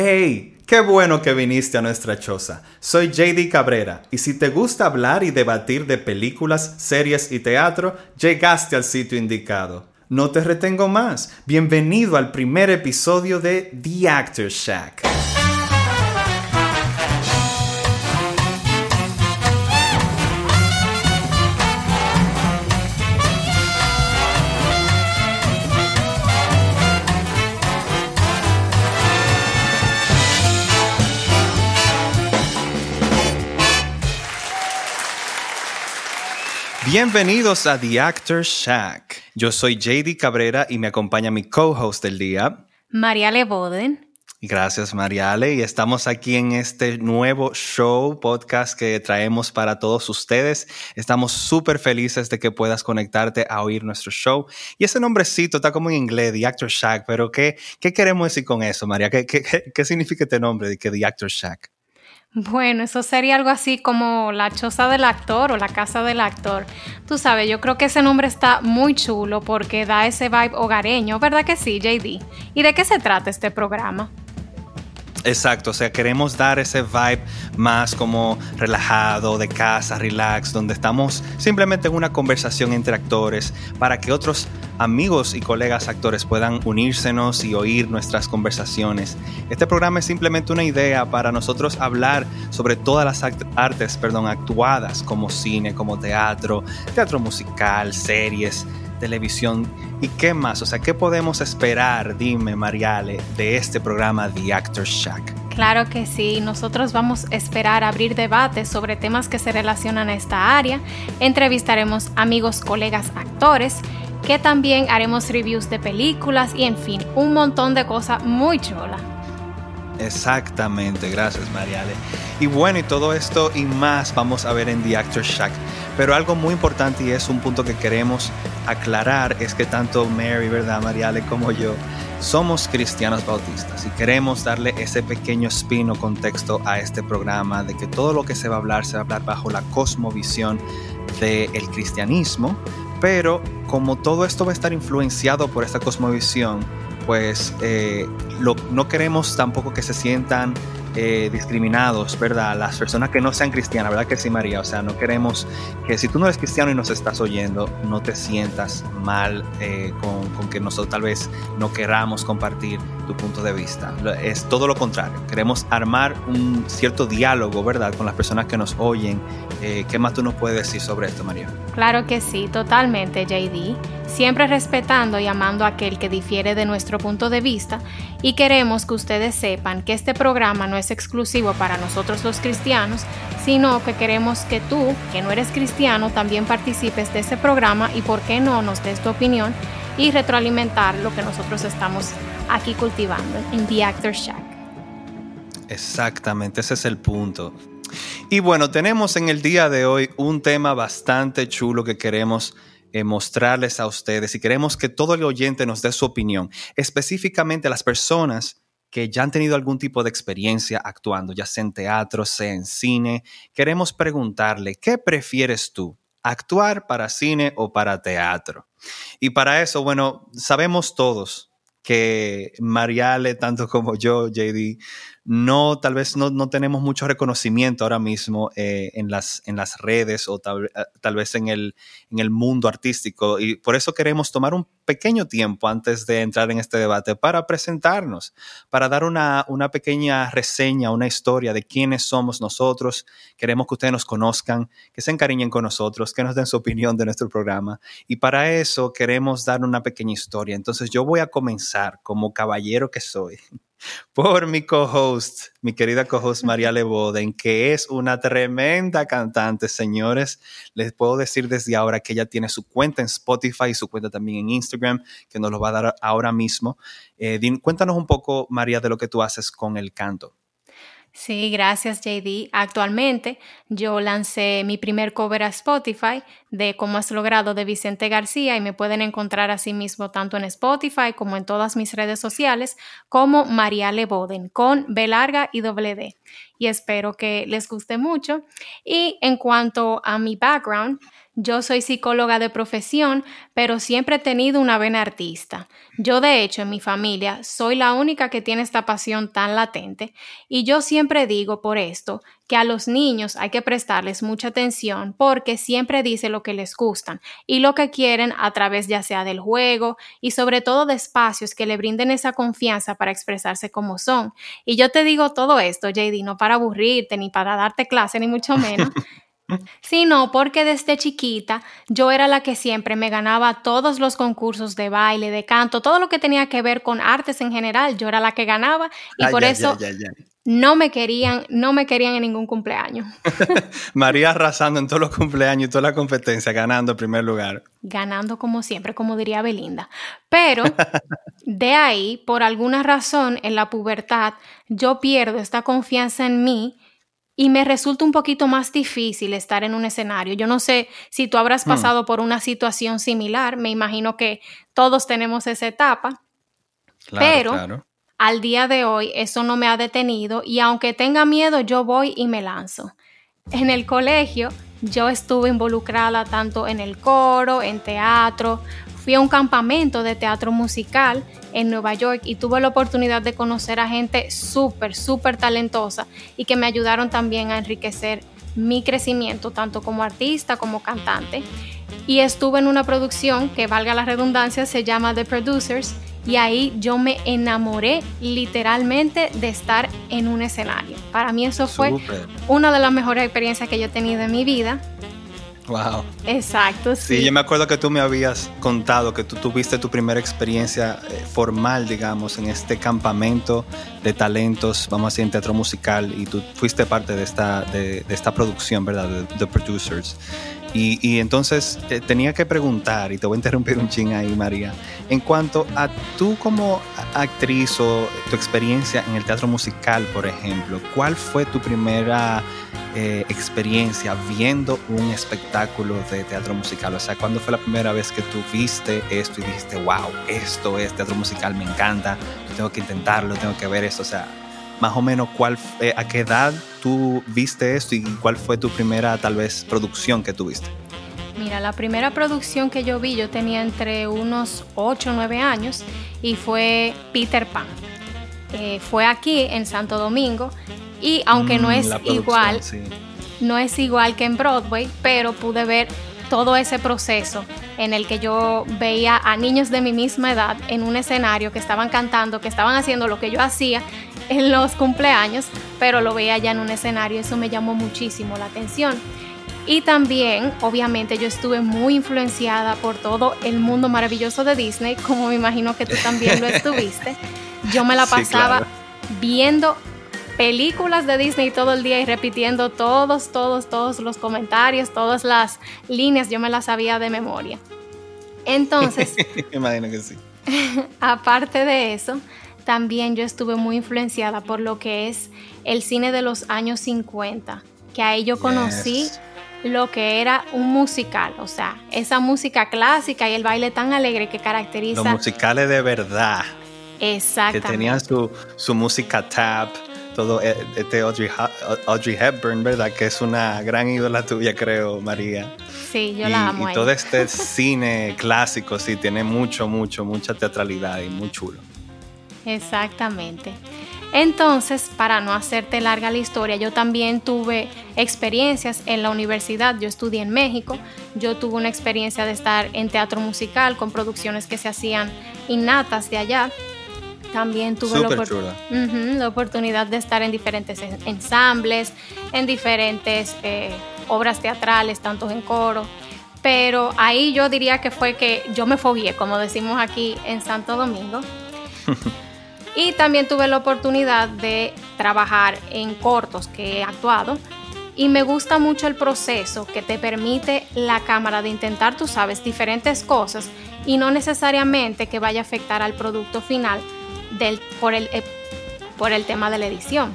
Hey, qué bueno que viniste a nuestra choza. Soy JD Cabrera y si te gusta hablar y debatir de películas, series y teatro, llegaste al sitio indicado. No te retengo más. Bienvenido al primer episodio de The Actor Shack. Bienvenidos a The Actor Shack. Yo soy JD Cabrera y me acompaña mi co-host del día, Mariale Boden. Gracias, Mariale. Y estamos aquí en este nuevo show, podcast que traemos para todos ustedes. Estamos súper felices de que puedas conectarte a oír nuestro show. Y ese nombrecito está como en inglés, The Actor Shack, pero ¿qué, qué queremos decir con eso, María? ¿Qué, qué, qué significa este nombre de que The Actor Shack? Bueno, eso sería algo así como la choza del actor o la casa del actor. Tú sabes, yo creo que ese nombre está muy chulo porque da ese vibe hogareño, ¿verdad que sí, JD? ¿Y de qué se trata este programa? Exacto, o sea, queremos dar ese vibe más como relajado, de casa, relax, donde estamos simplemente en una conversación entre actores para que otros amigos y colegas actores puedan unírsenos y oír nuestras conversaciones. Este programa es simplemente una idea para nosotros hablar sobre todas las artes, perdón, actuadas como cine, como teatro, teatro musical, series, televisión. Y qué más, o sea, ¿qué podemos esperar, dime Mariale, de este programa The Actor Shack? Claro que sí, nosotros vamos a esperar abrir debates sobre temas que se relacionan a esta área, entrevistaremos amigos, colegas, actores, que también haremos reviews de películas y en fin, un montón de cosas muy chulas. Exactamente, gracias Mariale. Y bueno, y todo esto y más vamos a ver en The Actor Shack. Pero algo muy importante y es un punto que queremos aclarar es que tanto Mary, ¿verdad? Mariale como yo somos cristianos bautistas y queremos darle ese pequeño spin o contexto a este programa de que todo lo que se va a hablar se va a hablar bajo la cosmovisión del cristianismo, pero como todo esto va a estar influenciado por esta cosmovisión, pues eh, no queremos tampoco que se sientan eh, discriminados, ¿verdad? Las personas que no sean cristianas, ¿verdad que sí, María? O sea, no queremos que si tú no eres cristiano y nos estás oyendo, no te sientas mal eh, con, con, que nosotros tal vez no queramos compartir tu punto de vista. Es todo lo contrario. Queremos armar un cierto diálogo, ¿verdad? Con las personas que nos oyen. Eh, ¿Qué más tú nos puedes decir sobre esto, María? Claro que sí, totalmente, JD. Siempre respetando y amando a aquel que difiere de nuestro punto de vista y queremos que ustedes sepan que este programa no es exclusivo para nosotros los cristianos, sino que queremos que tú, que no eres cristiano, también participes de este programa y por qué no nos des tu opinión y retroalimentar lo que nosotros estamos aquí cultivando en The Actor Shack. Exactamente, ese es el punto. Y bueno, tenemos en el día de hoy un tema bastante chulo que queremos eh, mostrarles a ustedes y queremos que todo el oyente nos dé su opinión, específicamente las personas que ya han tenido algún tipo de experiencia actuando, ya sea en teatro, sea en cine, queremos preguntarle, ¿qué prefieres tú? ¿Actuar para cine o para teatro? Y para eso, bueno, sabemos todos que Mariale, tanto como yo, JD, no, tal vez no, no tenemos mucho reconocimiento ahora mismo eh, en, las, en las redes o tal, eh, tal, vez en el, en el mundo artístico. Y por eso queremos tomar un pequeño tiempo antes de entrar en este debate para presentarnos, para dar una, una pequeña reseña, una historia de quiénes somos nosotros. Queremos que ustedes nos conozcan, que se encariñen con nosotros, que nos den su opinión de nuestro programa. Y para eso queremos dar una pequeña historia. Entonces yo voy a comenzar como caballero que soy por mi co-host, mi querida co-host María Leboden, que es una tremenda cantante, señores. Les puedo decir desde ahora que ella tiene su cuenta en Spotify y su cuenta también en Instagram, que nos lo va a dar ahora mismo. Eh, cuéntanos un poco, María, de lo que tú haces con el canto. Sí, gracias JD. Actualmente yo lancé mi primer cover a Spotify de Cómo has logrado de Vicente García y me pueden encontrar así mismo tanto en Spotify como en todas mis redes sociales como María Boden con B larga y doble D. Y espero que les guste mucho. Y en cuanto a mi background, Yo soy psicóloga de profesión, pero siempre he tenido una vena artista. Yo, de hecho, en mi familia soy la única que tiene esta pasión tan latente y yo siempre digo por esto que a los niños hay que prestarles mucha atención porque siempre dice lo que les gustan y lo que quieren a través ya sea del juego y sobre todo de espacios que le brinden esa confianza para expresarse como son. Y yo te digo todo esto, JD, no para aburrirte ni para darte clase ni mucho menos. Sí, no, porque desde chiquita yo era la que siempre me ganaba todos los concursos de baile, de canto, todo lo que tenía que ver con artes en general, yo era la que ganaba y por eso no me querían, no me querían en ningún cumpleaños. María arrasando en todos los cumpleaños y toda la competencia, ganando en primer lugar. Ganando como siempre, como diría Belinda. Pero de ahí, por alguna razón, en la pubertad, yo pierdo esta confianza en mí y me resulta un poquito más difícil estar en un escenario. Yo no sé si tú habrás hmm. pasado por una situación similar, me imagino que todos tenemos esa etapa, pero al día de hoy eso no me ha detenido y aunque tenga miedo, yo voy y me lanzo. En el colegio yo estuve involucrada tanto en el coro, en teatro, fui a un campamento de teatro musical en Nueva York y tuve la oportunidad de conocer a gente súper, súper talentosa y que me ayudaron también a enriquecer mi crecimiento, tanto como artista como cantante. Y estuve en una producción que, valga la redundancia, se llama The Producers y ahí yo me enamoré literalmente de estar en un escenario. Para mí eso fue una de las mejores experiencias que yo he tenido en mi vida Wow. Exacto, sí. Sí, yo me acuerdo que tú me habías contado que tú tuviste tu primera experiencia eh, formal, digamos, en este campamento de talentos, vamos a decir, en teatro musical, y tú fuiste parte de esta, de, esta producción, ¿verdad? De The Producers. Y, entonces eh, tenía que preguntar, y te voy a interrumpir un ching ahí, María, en cuanto a tú como actriz o tu experiencia en el teatro musical, por ejemplo, ¿cuál fue tu primera eh, experiencia viendo un espectáculo de teatro musical? O sea, ¿cuándo fue la primera vez que tú viste esto y dijiste, wow, esto es teatro musical, me encanta, tengo que intentarlo, tengo que ver esto? O sea, más o menos cuál, eh, a qué edad tú viste esto y cuál fue tu primera tal vez producción que tuviste. Mira, la primera producción que yo vi yo tenía entre unos 8 o 9 años y fue Peter Pan. Eh, fue aquí en Santo Domingo y aunque no mm, es igual, no es igual que en Broadway, pero pude ver todo ese proceso en el que yo veía a niños de mi misma edad en un escenario que estaban cantando, que estaban haciendo lo que yo hacía en los cumpleaños, pero lo veía ya en un escenario, eso me llamó muchísimo la atención. Y también, obviamente, yo estuve muy influenciada por todo el mundo maravilloso de Disney, como me imagino que tú también lo estuviste. Yo me la pasaba viendo películas de Disney todo el día y repitiendo todos, todos, todos los comentarios, todas las líneas, yo me las sabía de memoria. Entonces, imagino que sí. aparte de eso, también yo estuve muy influenciada por lo que es el cine de los años 50, que ahí yo conocí lo que era un musical, o sea, esa música clásica y el baile tan alegre que caracteriza... Los musicales de verdad. Exactamente. Que tenían su, su música tap, todo eh, este Audrey, Audrey, Hepburn, ¿verdad? Que es una gran ídola tuya, creo, María. Sí, yo la amo. Y todo este cine clásico, sí, tiene mucho, mucho, mucha teatralidad y muy chulo. Exactamente. Entonces, para no hacerte larga la historia, yo también tuve experiencias en la universidad. Yo estudié en México. Yo tuve una experiencia de estar en teatro musical con producciones que se hacían innatas de allá. También tuve la, oportunidad de estar en diferentes ensambles, en diferentes eh, obras teatrales, tanto en coro. Pero ahí yo diría que fue que yo me fogué, como decimos aquí en Santo Domingo. y también tuve la oportunidad de trabajar en cortos que he actuado. Y me gusta mucho el proceso que te permite la cámara de intentar, tú sabes, diferentes cosas y no necesariamente que vaya a afectar al producto final, por, el, eh, por el tema de la edición.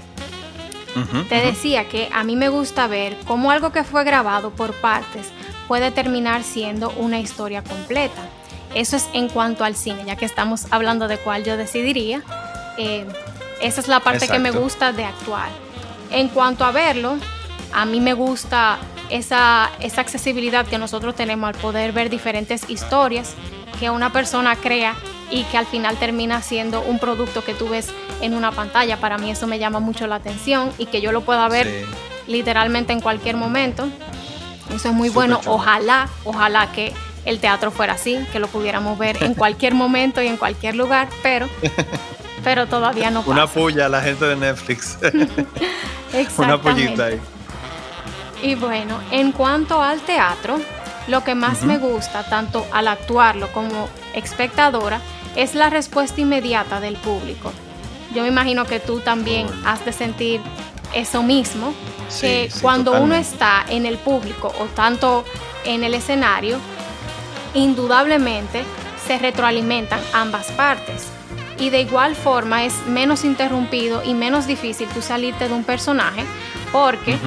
Te decía que a mí me gusta ver cómo algo que fue grabado por partes puede terminar siendo una historia completa. Eso es en cuanto al cine, ya que estamos hablando de cuál yo decidiría. Eh, esa es la parte que me gusta de actuar. En cuanto a verlo, a mí me gusta esa, esa accesibilidad que nosotros tenemos al poder ver diferentes historias que una persona crea y que al final termina siendo un producto que tú ves en una pantalla. Para mí eso me llama mucho la atención y que yo lo pueda ver literalmente en cualquier momento. Eso es muy bueno. Ojalá, ojalá que el teatro fuera así, que lo pudiéramos ver en cualquier momento y en cualquier lugar, pero, pero todavía no pasa. Una puya a la gente de Netflix. Una pullita ahí. Y bueno, en cuanto al teatro, lo que más me gusta, tanto al actuarlo como espectadora, es la respuesta inmediata del público. Yo me imagino que tú también has de sentir eso mismo, que cuando uno está en el público o tanto en el escenario, indudablemente se retroalimentan ambas partes. Y de igual forma es menos interrumpido y menos difícil tú salirte de un personaje porque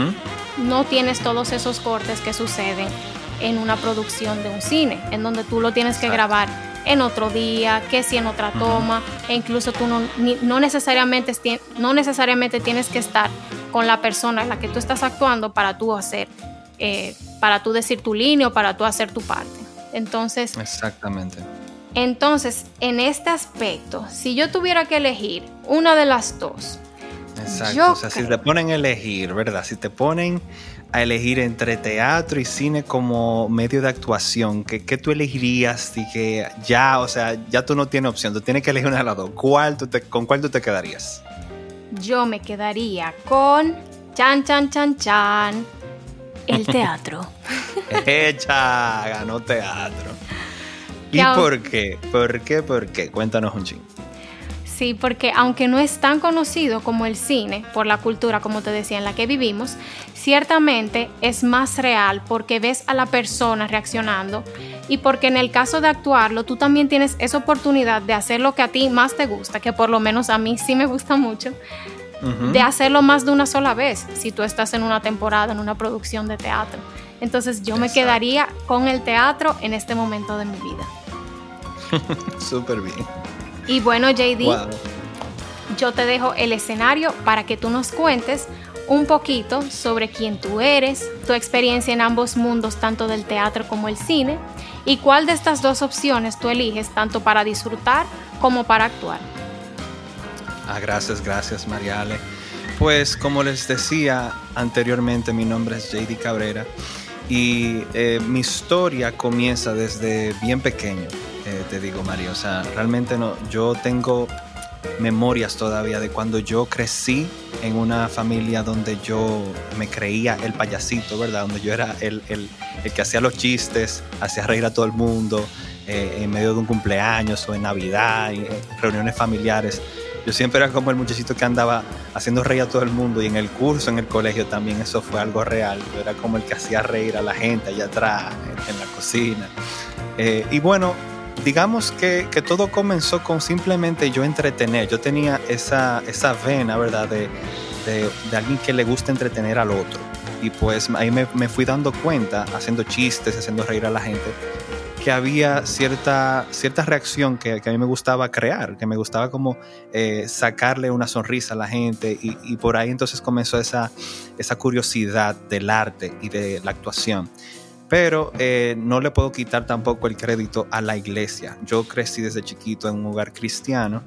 no tienes todos esos cortes que suceden en una producción de un cine, en donde tú lo tienes que grabar en otro día, que si en otra toma, e incluso tú no, no, necesariamente, no necesariamente tienes que estar con la persona en la que tú estás actuando para tú hacer, eh, para tú decir tu línea o para tú hacer tu parte. Entonces... Exactamente. Entonces, en este aspecto, si yo tuviera que elegir una de las dos, Exacto. o sea, si te ponen a elegir, ¿verdad? Si te ponen a elegir entre teatro y cine como medio de actuación, ¿qué, tú elegirías? Y que ya, o sea, ya tú no tienes opción, tú tienes que elegir una de las dos. ¿Cuál te, ¿Con cuál tú te quedarías? Yo me quedaría con chan, chan, chan, chan, el teatro. Echa, ganó teatro. ¿Y por qué? ¿Por qué? ¿Por qué? Cuéntanos un ching. Sí, porque aunque no es tan conocido como el cine, por la cultura, como te decía, en la que vivimos, ciertamente es más real porque ves a la persona reaccionando y porque en el caso de actuarlo, tú también tienes esa oportunidad de hacer lo que a ti más te gusta, que por lo menos a mí sí me gusta mucho, de hacerlo más de una sola vez, si tú estás en una temporada, en una producción de teatro. Entonces yo me quedaría con el teatro en este momento de mi vida. Súper bien. Y bueno, JD, yo te dejo el escenario para que tú nos cuentes un poquito sobre quién tú eres, tu experiencia en ambos mundos, tanto del teatro como el cine, y cuál de estas dos opciones tú eliges tanto para disfrutar como para actuar. Ah, gracias, gracias Mariale. Pues como les decía anteriormente, mi nombre es JD Cabrera y eh, mi historia comienza desde bien pequeño. Eh, te digo, María. O sea, realmente no, yo tengo memorias todavía de cuando yo crecí en una familia donde yo me creía el payasito, ¿verdad? Donde yo era el, el, el que hacía los chistes, hacía reír a todo el mundo eh, en medio de un cumpleaños o en Navidad, en reuniones familiares. Yo siempre era como el muchachito que andaba haciendo reír a todo el mundo y en el curso, en el colegio también eso fue algo real. Yo era como el que hacía reír a la gente allá atrás, en, la cocina. Eh, y bueno, digamos que, todo comenzó con simplemente yo entretener. Yo tenía esa, esa vena, ¿verdad? De, alguien que le gusta entretener al otro. Y pues ahí me, fui dando cuenta, haciendo chistes, haciendo reír a la gente, que había cierta, cierta reacción que, a mí me gustaba crear, que me gustaba como eh, sacarle una sonrisa a la gente y, y, por ahí entonces comenzó esa, esa curiosidad del arte y de la actuación. Pero eh, no le puedo quitar tampoco el crédito a la iglesia. Yo crecí desde chiquito en un hogar cristiano.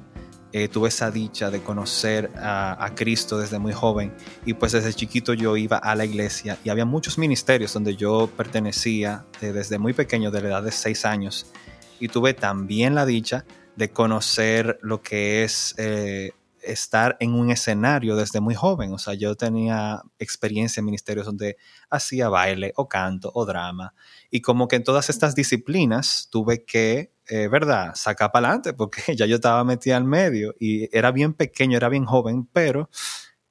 Eh, tuve esa dicha de conocer a, Cristo desde muy joven y pues desde chiquito yo iba a la iglesia y había muchos ministerios donde yo pertenecía desde muy pequeño, de la edad de seis años y tuve también la dicha de conocer lo que es eh, estar en un escenario desde muy joven. O sea, yo tenía experiencia en ministerios donde hacía baile o canto o drama. Y como que en todas estas disciplinas tuve que, eh, ¿verdad?, sacar para adelante porque ya yo estaba metida al medio y era bien pequeño, era bien joven, pero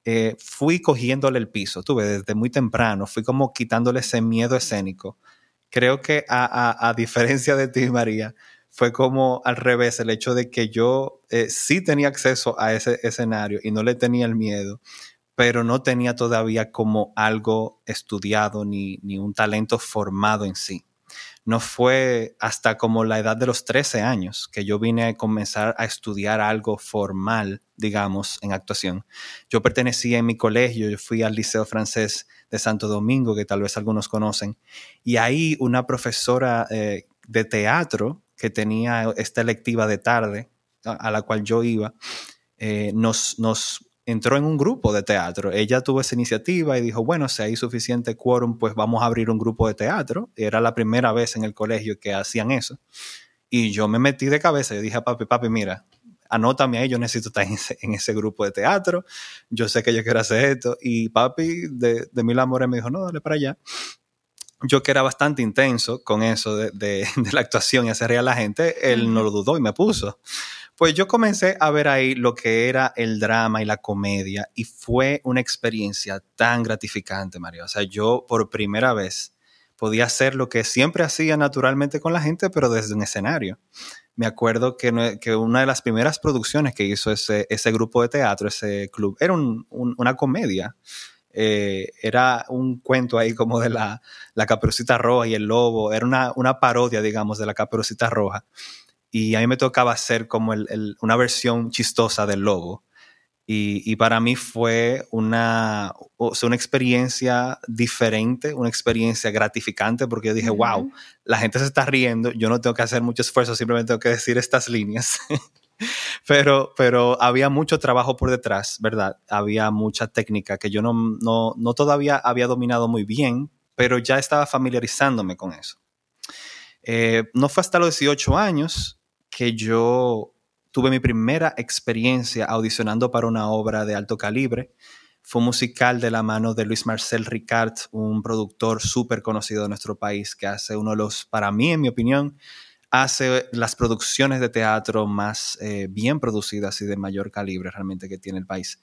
eh, fui cogiéndole el piso. Tuve desde muy temprano, fui como quitándole ese miedo escénico. Creo que a, a diferencia de ti, María, fue como al revés, el hecho de que yo eh, sí tenía acceso a ese escenario y no le tenía el miedo, pero no tenía todavía como algo estudiado ni, ni un talento formado en sí. no fue hasta como la edad de los 13 años que yo vine a comenzar a estudiar algo formal, digamos, en actuación. Yo pertenecía en mi colegio, yo fui al Liceo Francés de Santo Domingo, que tal vez algunos conocen, y ahí una profesora eh, de teatro que tenía esta electiva de tarde, a, la cual yo iba, eh, nos, nos entró en un grupo de teatro. Ella tuvo esa iniciativa y dijo, bueno, si hay suficiente quórum, pues vamos a abrir un grupo de teatro. Era la primera vez en el colegio que hacían eso. Y yo me metí de cabeza. Yo dije a papi, papi, mira, anótame ahí, yo necesito estar en ese, grupo de teatro. Yo sé que yo quiero hacer esto. Y papi, de, de mil amores, me dijo, no, dale para allá. Yo que era bastante intenso con eso de, de, de la actuación y hacer reír a la gente, él no lo dudó y me puso. Pues yo comencé a ver ahí lo que era el drama y la comedia y fue una experiencia tan gratificante, Mario. O sea, yo por primera vez podía hacer lo que siempre hacía naturalmente con la gente, pero desde un escenario. Me acuerdo que, una de las primeras producciones que hizo ese, grupo de teatro, ese club, era una comedia. Eh, era un cuento ahí como de la, la caperucita roja y el lobo, era una, una parodia, digamos, de la caperucita roja y a mí me tocaba hacer como una versión chistosa del lobo. Y, para mí fue una, una experiencia diferente, una experiencia gratificante, porque yo dije, wow, la gente se está riendo, yo no tengo que hacer mucho esfuerzo, simplemente tengo que decir estas líneas. pero, pero había mucho trabajo por detrás, ¿verdad? Había mucha técnica que yo no, no, no todavía había dominado muy bien, pero ya estaba familiarizándome con eso. Eh, no fue hasta los 18 años que yo tuve mi primera experiencia audicionando para una obra de alto calibre. Fue musical de la mano de Luis Marcel Ricard, un productor súper conocido de nuestro país, que hace uno de los, para mí, en mi opinión, hace las producciones de teatro más eh, bien producidas y de mayor calibre realmente que tiene el país.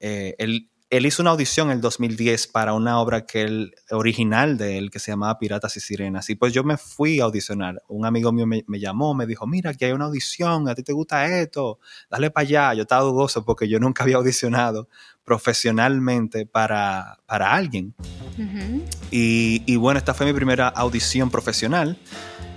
Eh, él él hizo una audición en el 2010 para una obra que él, original de él que se llamaba Piratas y Sirenas. Y pues yo me fui a audicionar. Un amigo mío me, llamó, me dijo, mira, aquí hay una audición, a ti te gusta esto, dale para allá. Yo estaba dudoso porque yo nunca había audicionado profesionalmente para, para alguien. y, y bueno, esta fue mi primera audición profesional.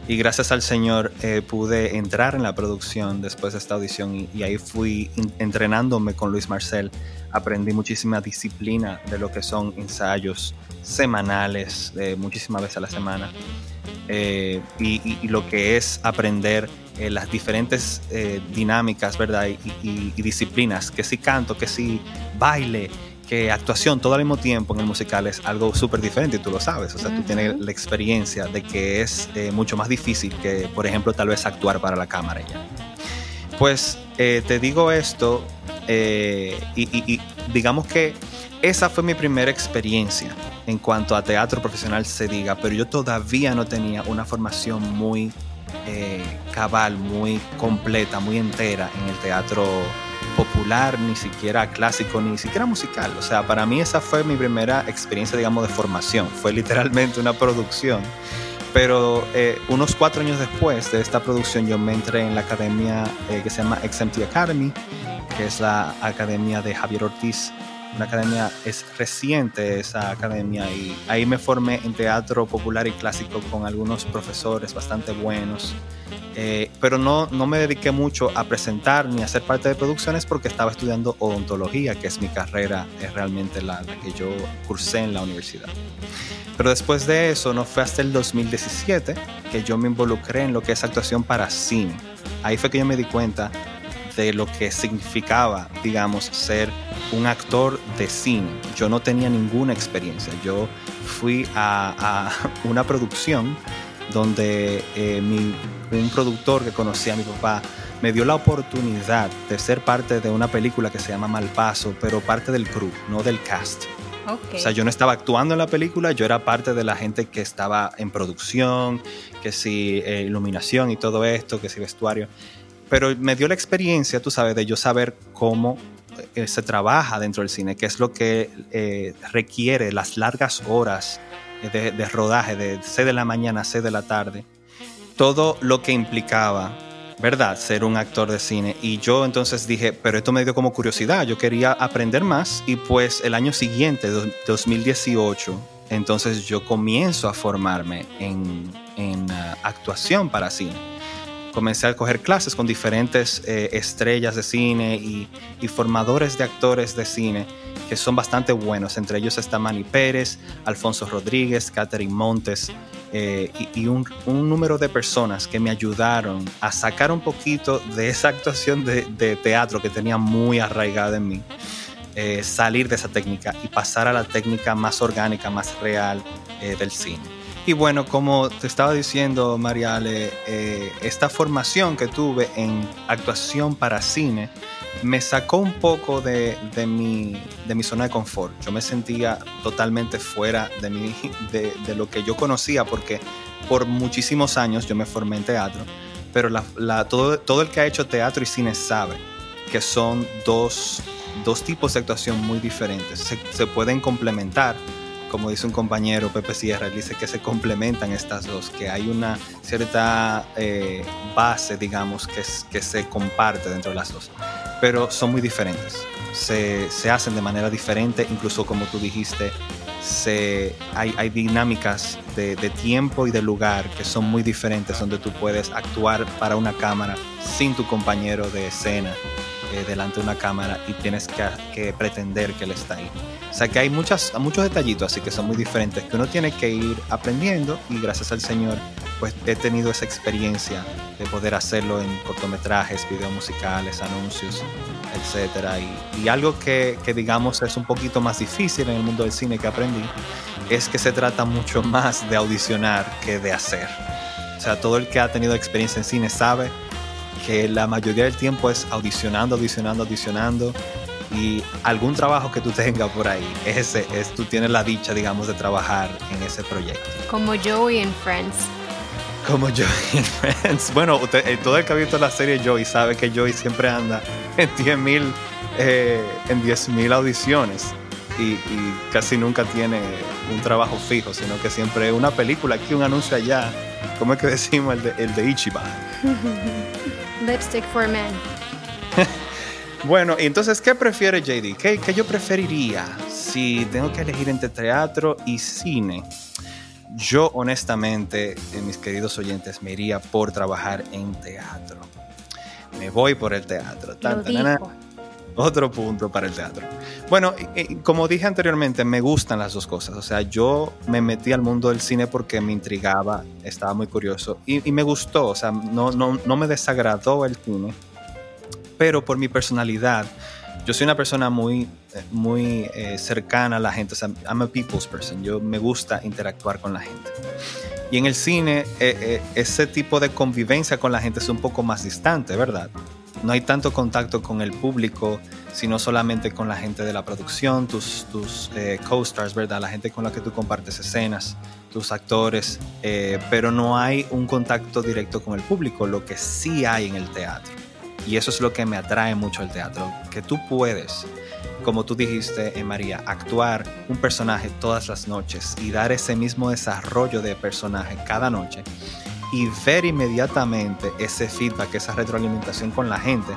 Y gracias al Señor eh, pude entrar en la producción después de esta audición y, ahí fui entrenándome con Luis Marcel. Aprendí muchísima disciplina de lo que son ensayos semanales, muchísimas veces a la semana. Eh, y, lo que es aprender eh, las diferentes dinámicas, ¿verdad? Y, y, disciplinas, que si canto, que si baile, que actuación todo al mismo tiempo en el musical es algo súper diferente y tú lo sabes. O sea, tú tienes la experiencia de que es eh, mucho más difícil que, por ejemplo, tal vez actuar para la cámara ya. Pues eh, te digo esto eh, y, digamos que esa fue mi primera experiencia en cuanto a teatro profesional se diga, pero yo todavía no tenía una formación muy cabal, muy completa, muy entera en el teatro popular, ni siquiera clásico, ni siquiera musical. O sea, para mí esa fue mi primera experiencia, digamos, de formación. Fue literalmente una producción. Pero eh, unos cuatro años después de esta producción yo me entré en la academia eh, que se llama XMT Academy, que es la academia de Javier Ortiz. Una academia, es reciente esa academia y ahí me formé en teatro popular y clásico con algunos profesores bastante buenos. Eh, pero no, no me dediqué mucho a presentar ni a ser parte de producciones porque estaba estudiando odontología, que es mi carrera, es realmente la, que yo cursé en la universidad. Pero después de eso, no fue hasta el 2017 que yo me involucré en lo que es actuación para cine. Ahí fue que yo me di cuenta de lo que significaba, digamos, ser un actor de cine. Yo no tenía ninguna experiencia. Yo fui a, a una producción donde eh, mi, un productor que conocía a mi papá me dio la oportunidad de ser parte de una película que se llama Malpaso, pero parte del crew, no del cast. O sea, yo no estaba actuando en la película, yo era parte de la gente que estaba en producción, que si eh, iluminación y todo esto, que si vestuario. Pero me dio la experiencia, tú sabes, de yo saber cómo eh, se trabaja dentro del cine, qué es lo que requiere las largas horas de, rodaje, de 6 de la mañana a 6 de la tarde, todo lo que implicaba, ¿verdad? Ser un actor de cine. Y yo entonces dije, pero esto me dio como curiosidad, yo quería aprender más y pues el año siguiente, 2018, entonces yo comienzo a formarme en, uh, actuación para cine. Comencé a coger clases con diferentes eh, estrellas de cine y, formadores de actores de cine que son bastante buenos. Entre ellos está Manny Pérez, Alfonso Rodríguez, Catherine Montes eh, y, un, número de personas que me ayudaron a sacar un poquito de esa actuación de, teatro que tenía muy arraigada en mí eh, salir de esa técnica y pasar a la técnica más orgánica, más real del cine. Y bueno, como te estaba diciendo, Mariale, eh, esta formación que tuve en actuación para cine me sacó un poco de, de, mi, de mi zona de confort. Yo me sentía totalmente fuera de, mi, de, de lo que yo conocía porque por muchísimos años yo me formé en teatro, pero la, la, todo, todo el que ha hecho teatro y cine sabe que son dos dos tipos de actuación muy diferentes. Se, se, pueden complementar, como dice un compañero, Pepe Sierra, dice que se complementan estas dos, que hay una cierta eh, base, digamos, que, se comparte dentro de las dos, pero son muy diferentes. Se, hacen de manera diferente, incluso como tú dijiste, hay, dinámicas de, de, tiempo y de lugar que son muy diferentes, donde tú puedes actuar para una cámara sin tu compañero de escena eh, delante de una cámara y tienes que, pretender que él está ahí. O sea que hay muchos detallitos así que son muy diferentes que uno tiene que ir aprendiendo y gracias al Señor pues he tenido esa experiencia de poder hacerlo en cortometrajes, videos musicales, anuncios, etcétera. Y, y algo que, que, digamos es un poquito más difícil en el mundo del cine que aprendí es que se trata mucho más de audicionar que de hacer. O sea, todo el que ha tenido experiencia en cine sabe que la mayoría del tiempo es audicionando, audicionando, audicionando y algún trabajo que tú tengas por ahí, ese es, tú tienes la dicha, digamos, de trabajar en ese proyecto. Como Joey en Friends. Como Joey en Friends. Bueno, usted, eh, todo el que ha visto la serie Joey sabe que Joey siempre anda en 10.000 eh, en 10.000 audiciones y, y, casi nunca tiene un trabajo fijo, sino que siempre una película aquí, un anuncio allá. ¿Cómo es que decimos el de, el de Ichiban? Lipstick for Men. bueno, entonces, ¿qué prefiere JD? ¿Qué, ¿Qué, yo preferiría si tengo que elegir entre teatro y cine? Yo, honestamente, mis queridos oyentes, me iría por trabajar en teatro. Me voy por el teatro. Tan, tan, otro punto para el teatro. Bueno, como dije anteriormente, me gustan las dos cosas. O sea, yo me metí al mundo del cine porque me intrigaba, estaba muy curioso y, y me gustó. O sea, no, no, no, me desagradó el cine, pero por mi personalidad, yo soy una persona muy, muy eh, cercana a la gente. O sea, I'm a people's person. Yo me gusta interactuar con la gente. Y en el cine, eh, eh, ese tipo de convivencia con la gente es un poco más distante, ¿verdad? No hay tanto contacto con el público, sino solamente con la gente de la producción, tus, tus eh, co-stars, ¿verdad? La gente con la que tú compartes escenas, tus actores, eh, pero no hay un contacto directo con el público, lo que sí hay en el teatro. Y eso es lo que me atrae mucho al teatro, que tú puedes, como tú dijiste, eh, María, actuar un personaje todas las noches y dar ese mismo desarrollo de personaje cada noche y ver inmediatamente ese feedback, esa retroalimentación con la gente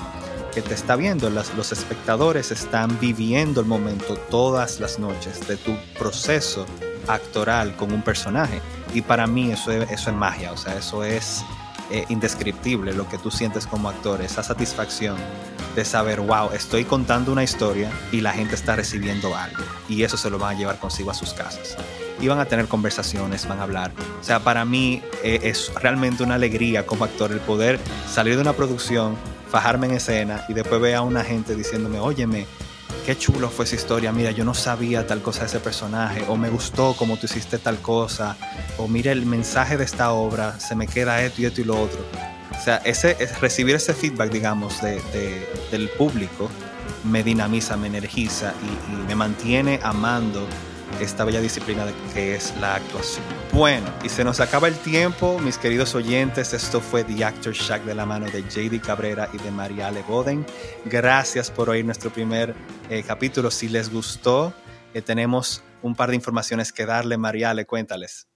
que te está viendo. Las, los espectadores están viviendo el momento todas las noches de tu proceso actoral con un personaje. Y para mí eso es, eso es magia, o sea, eso es eh, indescriptible lo que tú sientes como actor, esa satisfacción de saber, wow, estoy contando una historia y la gente está recibiendo algo. Y eso se lo van a llevar consigo a sus casas y van a tener conversaciones, van a hablar. O sea, para mí eh, es realmente una alegría como actor el poder salir de una producción, fajarme en escena y después ver a una gente diciéndome, óyeme, qué chulo fue esa historia, mira, yo no sabía tal cosa de ese personaje, o me gustó como tú hiciste tal cosa, o mira el mensaje de esta obra, se me queda esto y esto y lo otro. O sea, ese, recibir ese feedback, digamos, de, de, del público me dinamiza, me energiza y, y me mantiene amando esta bella disciplina que es la actuación. Bueno, y se nos acaba el tiempo, mis queridos oyentes. Esto fue The Actor Shack de la mano de JD Cabrera y de Mariale Boden. Gracias por oír nuestro primer eh, capítulo. Si les gustó, eh, tenemos un par de informaciones que darle. Mariale, cuéntales.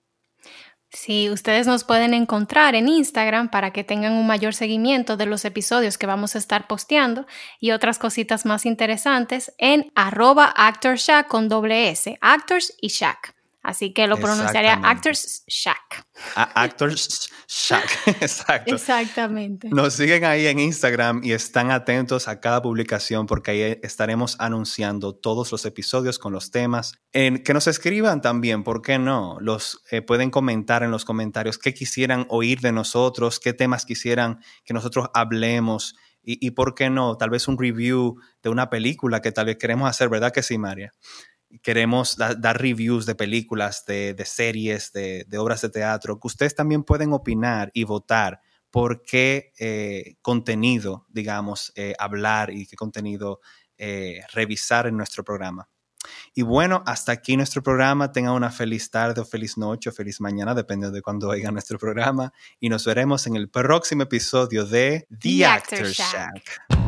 Sí, ustedes nos pueden encontrar en Instagram para que tengan un mayor seguimiento de los episodios que vamos a estar posteando y otras cositas más interesantes en arroba actorshack con doble S, actors y shack. Así que lo pronunciaría Actors Shack. actors Shack, exacto. Exactamente. Nos siguen ahí en Instagram y están atentos a cada publicación porque ahí estaremos anunciando todos los episodios con los temas. En, que nos escriban también, ¿por qué no? Los eh, pueden comentar en los comentarios qué quisieran oír de nosotros, qué temas quisieran que nosotros hablemos. Y, y por qué no, tal vez un review de una película que tal vez queremos hacer, ¿verdad que sí, María? Queremos dar reviews de películas, de, series, de, obras de teatro, que ustedes también pueden opinar y votar por qué eh, contenido, digamos, eh, hablar y qué contenido eh, revisar en nuestro programa. Y bueno, hasta aquí nuestro programa. Tengan una feliz tarde o feliz noche o feliz mañana, dependiendo de cuándo oigan nuestro programa. Y nos veremos en el próximo episodio de The, Actor, Shack.